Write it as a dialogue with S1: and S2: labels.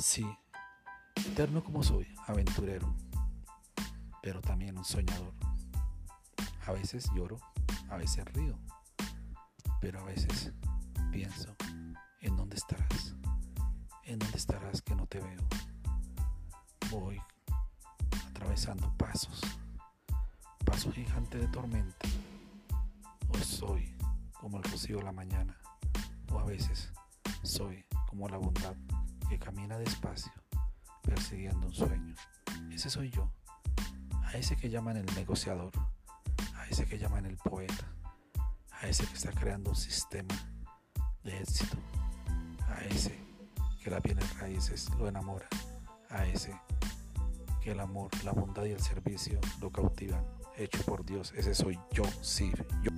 S1: Sí, eterno como soy, aventurero, pero también un soñador. A veces lloro, a veces río, pero a veces pienso en dónde estarás, en dónde estarás que no te veo. Voy atravesando pasos, pasos gigantes de tormenta. O soy como el rocío de la mañana, o a veces soy como la bondad que camina despacio persiguiendo un sueño. Ese soy yo, a ese que llaman el negociador, a ese que llaman el poeta, a ese que está creando un sistema de éxito, a ese que las bienes raíces lo enamora, a ese que el amor, la bondad y el servicio lo cautivan, hecho por Dios. Ese soy yo, sí, yo.